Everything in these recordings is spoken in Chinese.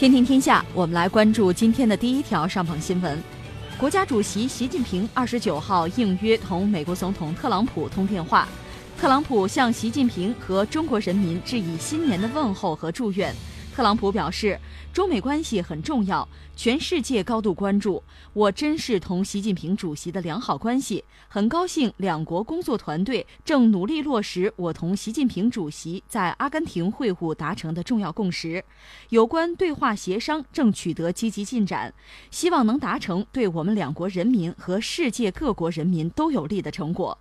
天天天下，我们来关注今天的第一条上榜新闻。国家主席习近平二十九号应约同美国总统特朗普通电话，特朗普向习近平和中国人民致以新年的问候和祝愿。特朗普表示，中美关系很重要，全世界高度关注。我珍视同习近平主席的良好关系，很高兴两国工作团队正努力落实我同习近平主席在阿根廷会晤达成的重要共识。有关对话协商正取得积极进展，希望能达成对我们两国人民和世界各国人民都有利的成果。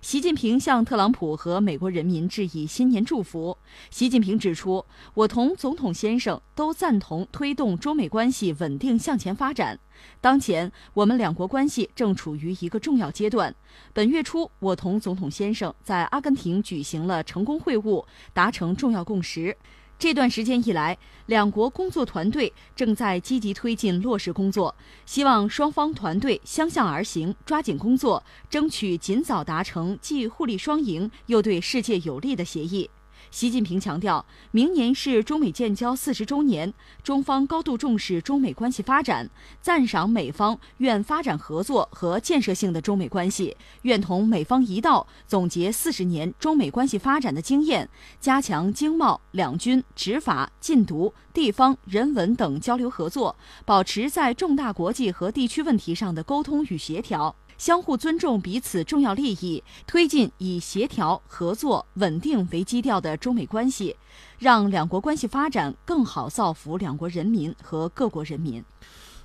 习近平向特朗普和美国人民致以新年祝福。习近平指出，我同总统先生都赞同推动中美关系稳定向前发展。当前，我们两国关系正处于一个重要阶段。本月初，我同总统先生在阿根廷举行了成功会晤，达成重要共识。这段时间以来，两国工作团队正在积极推进落实工作，希望双方团队相向而行，抓紧工作，争取尽早达成既互利双赢又对世界有利的协议。习近平强调，明年是中美建交四十周年，中方高度重视中美关系发展，赞赏美方愿发展合作和建设性的中美关系，愿同美方一道总结四十年中美关系发展的经验，加强经贸、两军、执法、禁毒、地方、人文等交流合作，保持在重大国际和地区问题上的沟通与协调。相互尊重彼此重要利益，推进以协调、合作、稳定为基调的中美关系，让两国关系发展更好造福两国人民和各国人民。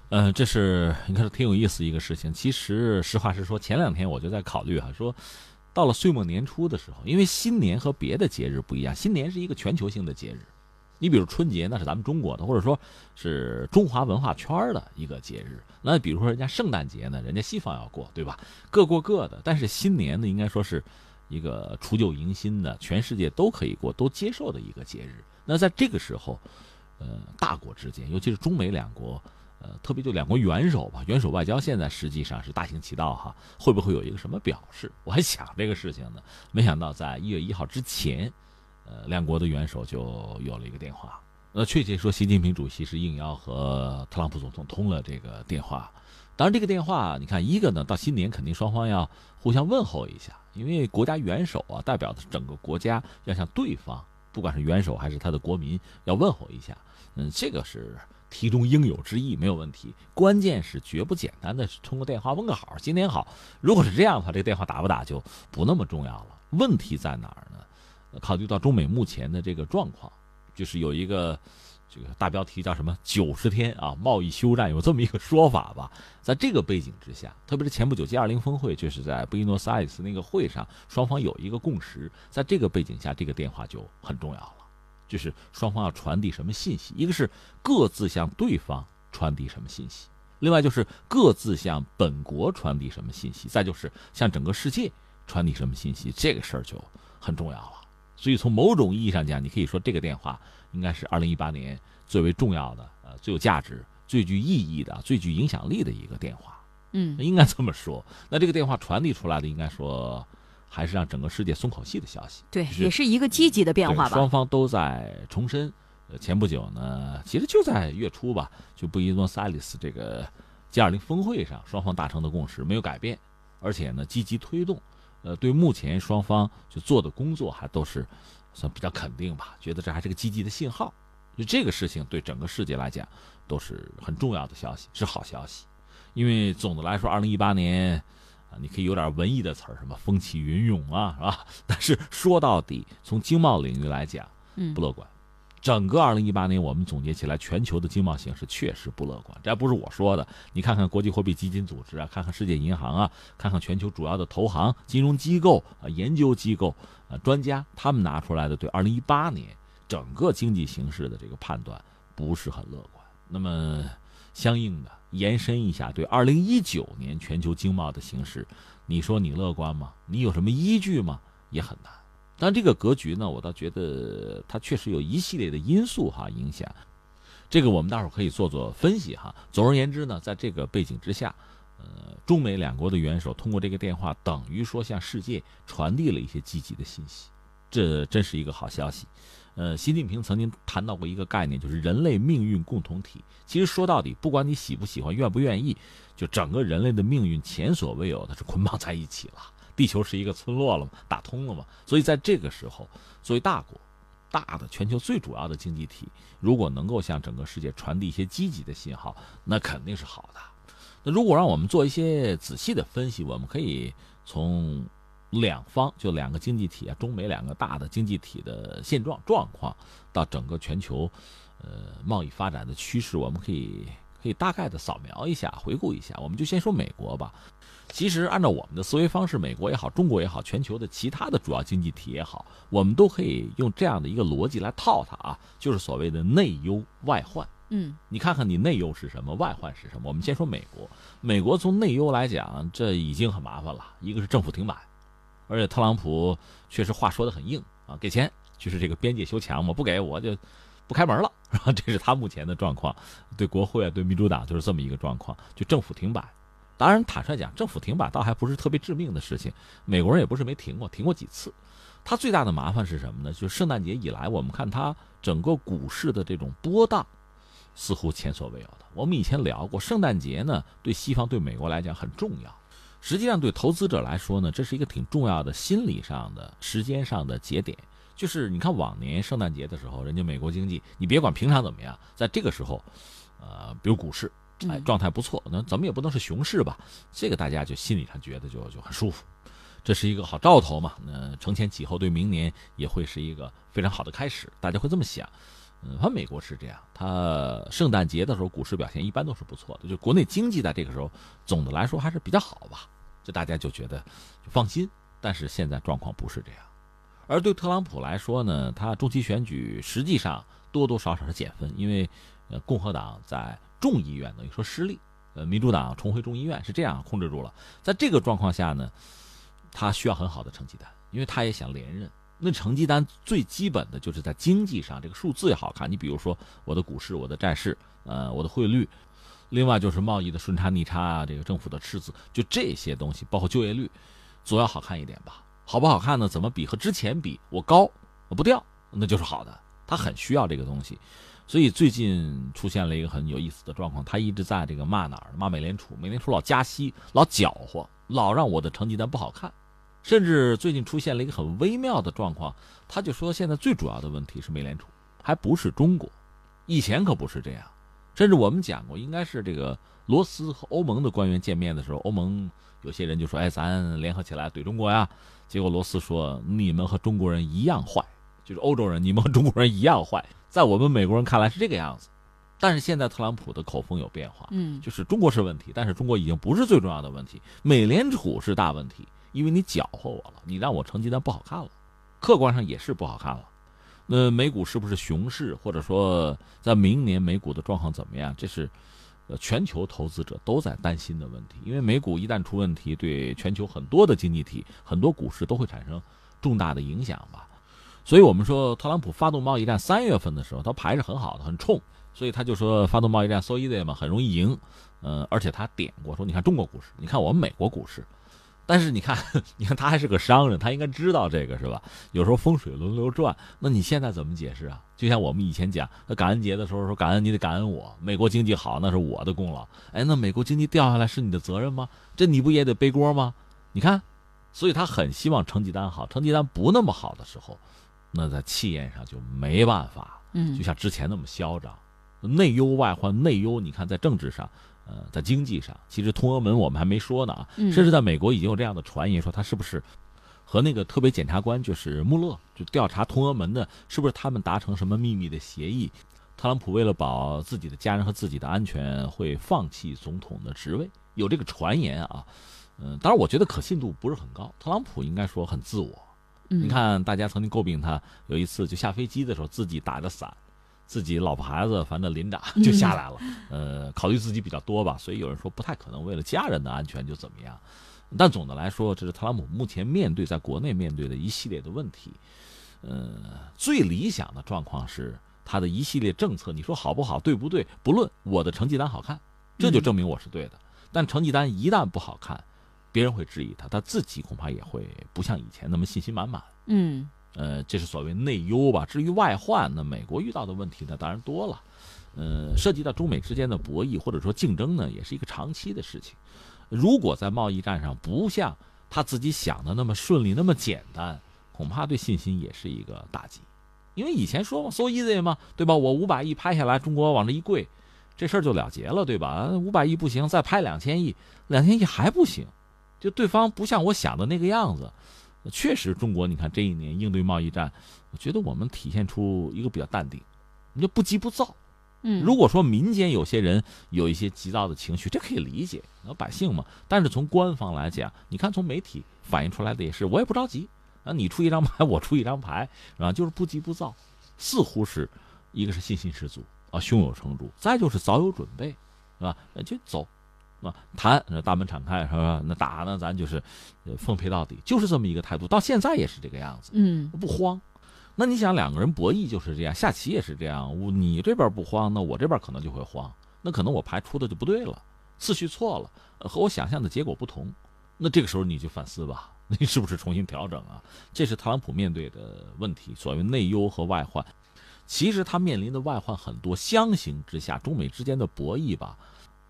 嗯，这是你看挺有意思一个事情。其实实话实说，前两天我就在考虑哈，说到了岁末年初的时候，因为新年和别的节日不一样，新年是一个全球性的节日。你比如春节，那是咱们中国的，或者说是中华文化圈的一个节日。那比如说人家圣诞节呢，人家西方要过，对吧？各过各的。但是新年呢，应该说是一个除旧迎新的，全世界都可以过、都接受的一个节日。那在这个时候，呃，大国之间，尤其是中美两国，呃，特别就两国元首吧，元首外交现在实际上是大行其道哈。会不会有一个什么表示？我还想这个事情呢，没想到在一月一号之前。呃，两国的元首就有了一个电话。那确切说，习近平主席是应邀和特朗普总统通了这个电话。当然，这个电话，你看，一个呢，到新年肯定双方要互相问候一下，因为国家元首啊，代表的是整个国家，要向对方，不管是元首还是他的国民，要问候一下。嗯，这个是题中应有之义，没有问题。关键是绝不简单的是通过电话问个好，新年好。如果是这样的话，这个电话打不打就不那么重要了。问题在哪儿呢？考虑到中美目前的这个状况，就是有一个这个大标题叫什么“九十天啊贸易休战”，有这么一个说法吧。在这个背景之下，特别是前不久 G 二零峰会，就是在布宜诺斯艾利斯那个会上，双方有一个共识。在这个背景下，这个电话就很重要了，就是双方要传递什么信息？一个是各自向对方传递什么信息，另外就是各自向本国传递什么信息，再就是向整个世界传递什么信息。这个事儿就很重要了。所以从某种意义上讲，你可以说这个电话应该是二零一八年最为重要的、呃最有价值、最具意义的、最具影响力的一个电话。嗯，应该这么说。那这个电话传递出来的，应该说还是让整个世界松口气的消息。对，也是一个积极的变化吧。双方都在重申。呃，前不久呢，其实就在月初吧，就布宜诺斯艾利斯这个 G 二零峰会上，双方达成的共识没有改变，而且呢，积极推动。呃，对目前双方就做的工作还都是算比较肯定吧，觉得这还是个积极的信号。就这个事情对整个世界来讲都是很重要的消息，是好消息。因为总的来说，二零一八年啊，你可以有点文艺的词儿，什么风起云涌啊，是吧？但是说到底，从经贸领域来讲，不乐观。整个二零一八年，我们总结起来，全球的经贸形势确实不乐观。这不是我说的，你看看国际货币基金组织啊，看看世界银行啊，看看全球主要的投行、金融机构啊、研究机构啊、专家，他们拿出来的对二零一八年整个经济形势的这个判断不是很乐观。那么，相应的延伸一下，对二零一九年全球经贸的形势，你说你乐观吗？你有什么依据吗？也很难。但这个格局呢，我倒觉得它确实有一系列的因素哈影响，这个我们待会儿可以做做分析哈。总而言之呢，在这个背景之下，呃，中美两国的元首通过这个电话，等于说向世界传递了一些积极的信息，这真是一个好消息。呃，习近平曾经谈到过一个概念，就是人类命运共同体。其实说到底，不管你喜不喜欢、愿不愿意，就整个人类的命运前所未有的是捆绑在一起了。地球是一个村落了嘛，打通了嘛。所以在这个时候，作为大国、大的全球最主要的经济体，如果能够向整个世界传递一些积极的信号，那肯定是好的。那如果让我们做一些仔细的分析，我们可以从。两方就两个经济体啊，中美两个大的经济体的现状状况，到整个全球，呃，贸易发展的趋势，我们可以可以大概的扫描一下，回顾一下。我们就先说美国吧。其实按照我们的思维方式，美国也好，中国也好，全球的其他的主要经济体也好，我们都可以用这样的一个逻辑来套它啊，就是所谓的内忧外患。嗯，你看看你内忧是什么，外患是什么？我们先说美国，美国从内忧来讲，这已经很麻烦了，一个是政府停摆。而且特朗普确实话说的很硬啊，给钱就是这个边界修墙嘛，不给我就不开门了，这是他目前的状况。对国会啊，对民主党就是这么一个状况，就政府停摆。当然，坦率讲，政府停摆倒还不是特别致命的事情，美国人也不是没停过，停过几次。他最大的麻烦是什么呢？就是圣诞节以来，我们看他整个股市的这种波荡，似乎前所未有的。我们以前聊过，圣诞节呢，对西方对美国来讲很重要。实际上，对投资者来说呢，这是一个挺重要的心理上的、时间上的节点。就是你看，往年圣诞节的时候，人家美国经济，你别管平常怎么样，在这个时候，呃，比如股市，哎，状态不错，那怎么也不能是熊市吧？这个大家就心理上觉得就就很舒服，这是一个好兆头嘛。那承前启后，对明年也会是一个非常好的开始，大家会这么想。嗯，反正美国是这样，它圣诞节的时候股市表现一般都是不错的，就国内经济在这个时候总的来说还是比较好吧，就大家就觉得就放心。但是现在状况不是这样，而对特朗普来说呢，他中期选举实际上多多少少是减分，因为呃共和党在众议院等于说失利，呃民主党重回众议院是这样控制住了。在这个状况下呢，他需要很好的成绩单，因为他也想连任。那成绩单最基本的就是在经济上，这个数字也好看。你比如说我的股市、我的债市，呃，我的汇率，另外就是贸易的顺差逆差啊，这个政府的赤字，就这些东西，包括就业率，总要好看一点吧？好不好看呢？怎么比？和之前比，我高，我不掉，那就是好的。他很需要这个东西，所以最近出现了一个很有意思的状况，他一直在这个骂哪儿？骂美联储，美联储老加息，老搅和，老让我的成绩单不好看。甚至最近出现了一个很微妙的状况，他就说现在最主要的问题是美联储，还不是中国，以前可不是这样。甚至我们讲过，应该是这个罗斯和欧盟的官员见面的时候，欧盟有些人就说：“哎，咱联合起来怼中国呀。”结果罗斯说：“你们和中国人一样坏，就是欧洲人，你们和中国人一样坏。”在我们美国人看来是这个样子，但是现在特朗普的口风有变化，嗯，就是中国是问题，但是中国已经不是最重要的问题，美联储是大问题。因为你搅和我了，你让我成绩单不好看了，客观上也是不好看了。那美股是不是熊市，或者说在明年美股的状况怎么样？这是呃全球投资者都在担心的问题。因为美股一旦出问题，对全球很多的经济体、很多股市都会产生重大的影响吧。所以我们说，特朗普发动贸易战三月份的时候，他牌是很好的，很冲，所以他就说发动贸易战 so easy 嘛，很容易赢。嗯，而且他点过说，你看中国股市，你看我们美国股市。但是你看，你看他还是个商人，他应该知道这个是吧？有时候风水轮流转，那你现在怎么解释啊？就像我们以前讲，那感恩节的时候说感恩你得感恩我，美国经济好那是我的功劳。哎，那美国经济掉下来是你的责任吗？这你不也得背锅吗？你看，所以他很希望成绩单好，成绩单不那么好的时候，那在气焰上就没办法，嗯，就像之前那么嚣张，内忧外患，内忧你看在政治上。呃，在经济上，其实通俄门我们还没说呢啊，甚至在美国已经有这样的传言说他是不是和那个特别检察官就是穆勒就调查通俄门的，是不是他们达成什么秘密的协议？特朗普为了保自己的家人和自己的安全，会放弃总统的职位，有这个传言啊。嗯，当然我觉得可信度不是很高。特朗普应该说很自我，你看大家曾经诟病他有一次就下飞机的时候自己打着伞。自己老婆孩子，反正临着就下来了。呃，考虑自己比较多吧，所以有人说不太可能为了家人的安全就怎么样。但总的来说，这是特朗普目前面对在国内面对的一系列的问题。呃，最理想的状况是他的一系列政策，你说好不好，对不对？不论我的成绩单好看，这就证明我是对的。但成绩单一旦不好看，别人会质疑他，他自己恐怕也会不像以前那么信心满满。嗯。呃，这是所谓内忧吧。至于外患，那美国遇到的问题呢，当然多了。呃，涉及到中美之间的博弈或者说竞争呢，也是一个长期的事情。如果在贸易战上不像他自己想的那么顺利、那么简单，恐怕对信心也是一个打击。因为以前说嘛，so easy 嘛，对吧？我五百亿拍下来，中国往这一跪，这事儿就了结了，对吧？五百亿不行，再拍两千亿，两千亿还不行，就对方不像我想的那个样子。确实，中国你看这一年应对贸易战，我觉得我们体现出一个比较淡定，你就不急不躁。嗯，如果说民间有些人有一些急躁的情绪，这可以理解，老百姓嘛。但是从官方来讲，你看从媒体反映出来的也是，我也不着急啊，你出一张牌，我出一张牌，是吧？就是不急不躁，似乎是一个是信心十足啊，胸有成竹，再就是早有准备，是吧？就走。啊，谈那大门敞开是吧？那打呢，咱就是奉陪到底，就是这么一个态度。到现在也是这个样子，嗯，不慌。那你想，两个人博弈就是这样，下棋也是这样。我你这边不慌，那我这边可能就会慌。那可能我牌出的就不对了，次序错了，和我想象的结果不同。那这个时候你就反思吧，你是不是重新调整啊？这是特朗普面对的问题，所谓内忧和外患。其实他面临的外患很多，相形之下，中美之间的博弈吧。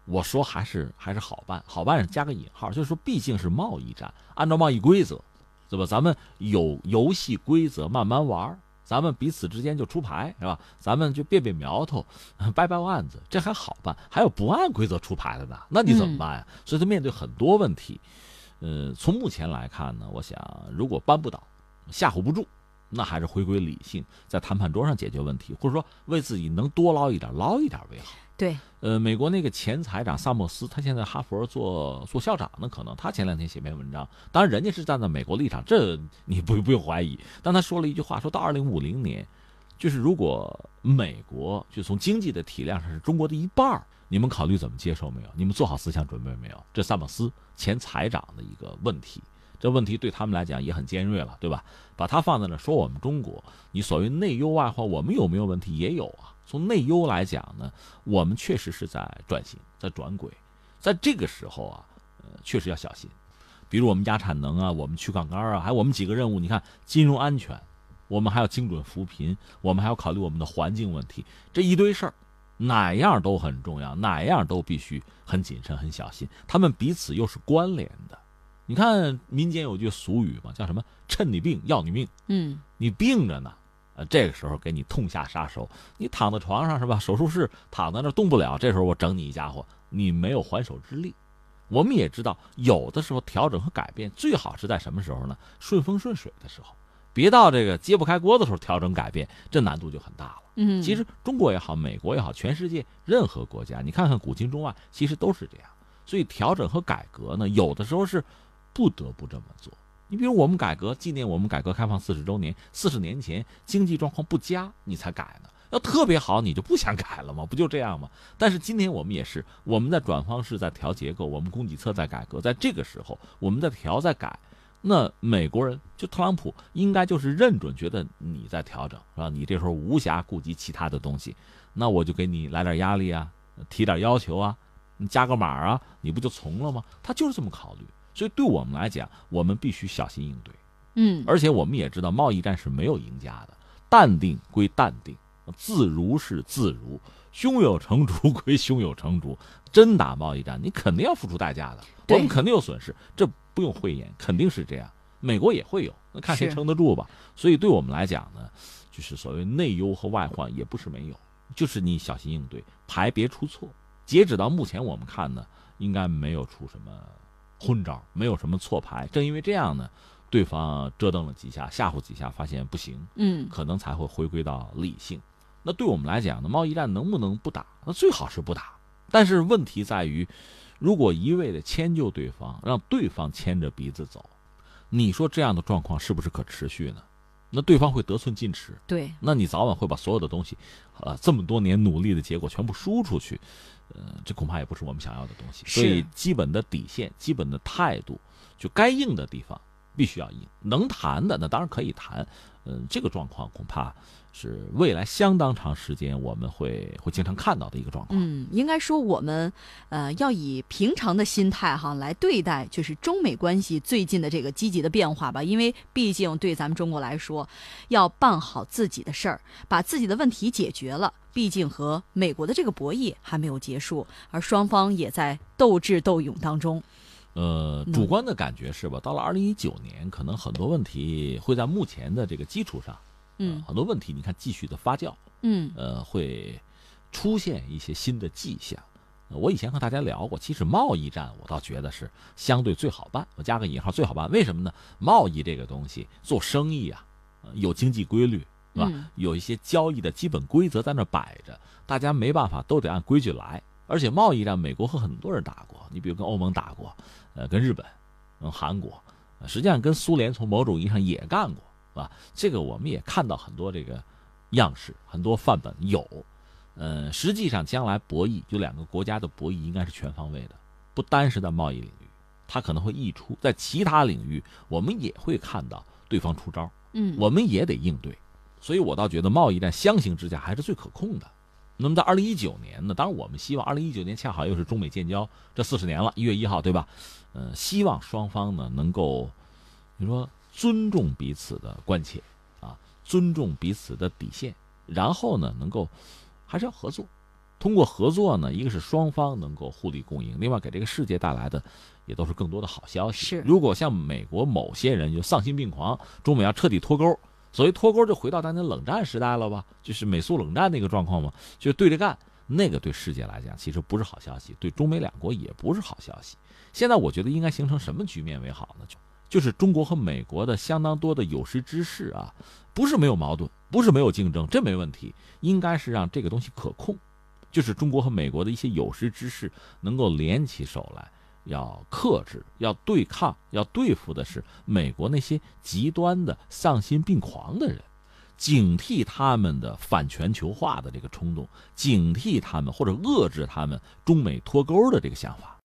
我说还是还是好办，好办是加个引号，就是说毕竟是贸易战，按照贸易规则，对吧？咱们有游戏规则慢慢玩，咱们彼此之间就出牌，是吧？咱们就别别苗头，掰掰腕子，这还好办。还有不按规则出牌的呢，那你怎么办呀？所以他面对很多问题。呃，从目前来看呢，我想如果扳不倒，吓唬不住，那还是回归理性，在谈判桌上解决问题，或者说为自己能多捞一点，捞一点为好。对，呃，美国那个前财长萨默斯，他现在哈佛做做校长呢，可能他前两天写篇文章，当然人家是站在美国立场，这你不用不用怀疑。但他说了一句话，说到二零五零年，就是如果美国就从经济的体量上是中国的一半你们考虑怎么接受没有？你们做好思想准备没有？这萨默斯前财长的一个问题，这问题对他们来讲也很尖锐了，对吧？把他放在那说我们中国，你所谓内忧外患，我们有没有问题？也有啊。从内忧来讲呢，我们确实是在转型，在转轨，在这个时候啊，呃，确实要小心。比如我们压产能啊，我们去杠杆啊，还有我们几个任务，你看金融安全，我们还要精准扶贫，我们还要考虑我们的环境问题，这一堆事儿，哪样都很重要，哪样都必须很谨慎、很小心。他们彼此又是关联的。你看民间有句俗语嘛，叫什么？趁你病要你命。嗯，你病着呢。呃，这个时候给你痛下杀手，你躺在床上是吧？手术室躺在那动不了，这时候我整你一家伙，你没有还手之力。我们也知道，有的时候调整和改变最好是在什么时候呢？顺风顺水的时候，别到这个揭不开锅的时候调整改变，这难度就很大了。嗯，其实中国也好，美国也好，全世界任何国家，你看看古今中外，其实都是这样。所以调整和改革呢，有的时候是不得不这么做。你比如我们改革纪念我们改革开放四十周年，四十年前经济状况不佳，你才改呢。要特别好，你就不想改了吗？不就这样吗？但是今天我们也是，我们在转方式，在调结构，我们供给侧在改革，在这个时候我们在调在改。那美国人就特朗普应该就是认准，觉得你在调整是吧？你这时候无暇顾及其他的东西，那我就给你来点压力啊，提点要求啊，你加个码啊，你不就从了吗？他就是这么考虑。所以，对我们来讲，我们必须小心应对。嗯，而且我们也知道，贸易战是没有赢家的。淡定归淡定，自如是自如，胸有成竹归胸有成竹。真打贸易战，你肯定要付出代价的，我们肯定有损失，这不用讳言，肯定是这样。美国也会有，那看谁撑得住吧。所以，对我们来讲呢，就是所谓内忧和外患也不是没有，就是你小心应对，牌别出错。截止到目前，我们看呢，应该没有出什么。昏招没有什么错牌，正因为这样呢，对方折腾了几下，吓唬几下，发现不行，嗯，可能才会回归到理性。那对我们来讲呢，贸易战能不能不打？那最好是不打。但是问题在于，如果一味的迁就对方，让对方牵着鼻子走，你说这样的状况是不是可持续呢？那对方会得寸进尺，对，那你早晚会把所有的东西，呃，这么多年努力的结果全部输出去。呃，这恐怕也不是我们想要的东西。所以，基本的底线、基本的态度，就该硬的地方必须要硬。能谈的那当然可以谈，嗯，这个状况恐怕是未来相当长时间我们会会经常看到的一个状况。嗯，应该说我们呃要以平常的心态哈来对待，就是中美关系最近的这个积极的变化吧。因为毕竟对咱们中国来说，要办好自己的事儿，把自己的问题解决了。毕竟和美国的这个博弈还没有结束，而双方也在斗智斗勇当中。呃，主观的感觉是吧？到了二零一九年，可能很多问题会在目前的这个基础上，嗯，很多问题你看继续的发酵，嗯，呃，会出现一些新的迹象。我以前和大家聊过，其实贸易战我倒觉得是相对最好办，我加个引号最好办。为什么呢？贸易这个东西做生意啊，有经济规律。是吧？有一些交易的基本规则在那摆着，大家没办法都得按规矩来。而且贸易战，美国和很多人打过，你比如跟欧盟打过，呃，跟日本，跟韩国，实际上跟苏联从某种意义上也干过，是吧？这个我们也看到很多这个样式，很多范本有。呃，实际上将来博弈，就两个国家的博弈应该是全方位的，不单是在贸易领域，它可能会溢出在其他领域，我们也会看到对方出招，嗯，我们也得应对。所以我倒觉得贸易战相形之下还是最可控的。那么在二零一九年呢？当然我们希望二零一九年恰好又是中美建交这四十年了，一月一号，对吧？呃，希望双方呢能够，你说尊重彼此的关切啊，尊重彼此的底线，然后呢能够还是要合作。通过合作呢，一个是双方能够互利共赢，另外给这个世界带来的也都是更多的好消息。是，如果像美国某些人就丧心病狂，中美要彻底脱钩。所谓脱钩就回到当年冷战时代了吧，就是美苏冷战那个状况嘛，就对着干，那个对世界来讲其实不是好消息，对中美两国也不是好消息。现在我觉得应该形成什么局面为好呢？就就是中国和美国的相当多的有识之士啊，不是没有矛盾，不是没有竞争，这没问题，应该是让这个东西可控，就是中国和美国的一些有识之士能够联起手来。要克制，要对抗，要对付的是美国那些极端的丧心病狂的人，警惕他们的反全球化的这个冲动，警惕他们或者遏制他们中美脱钩的这个想法。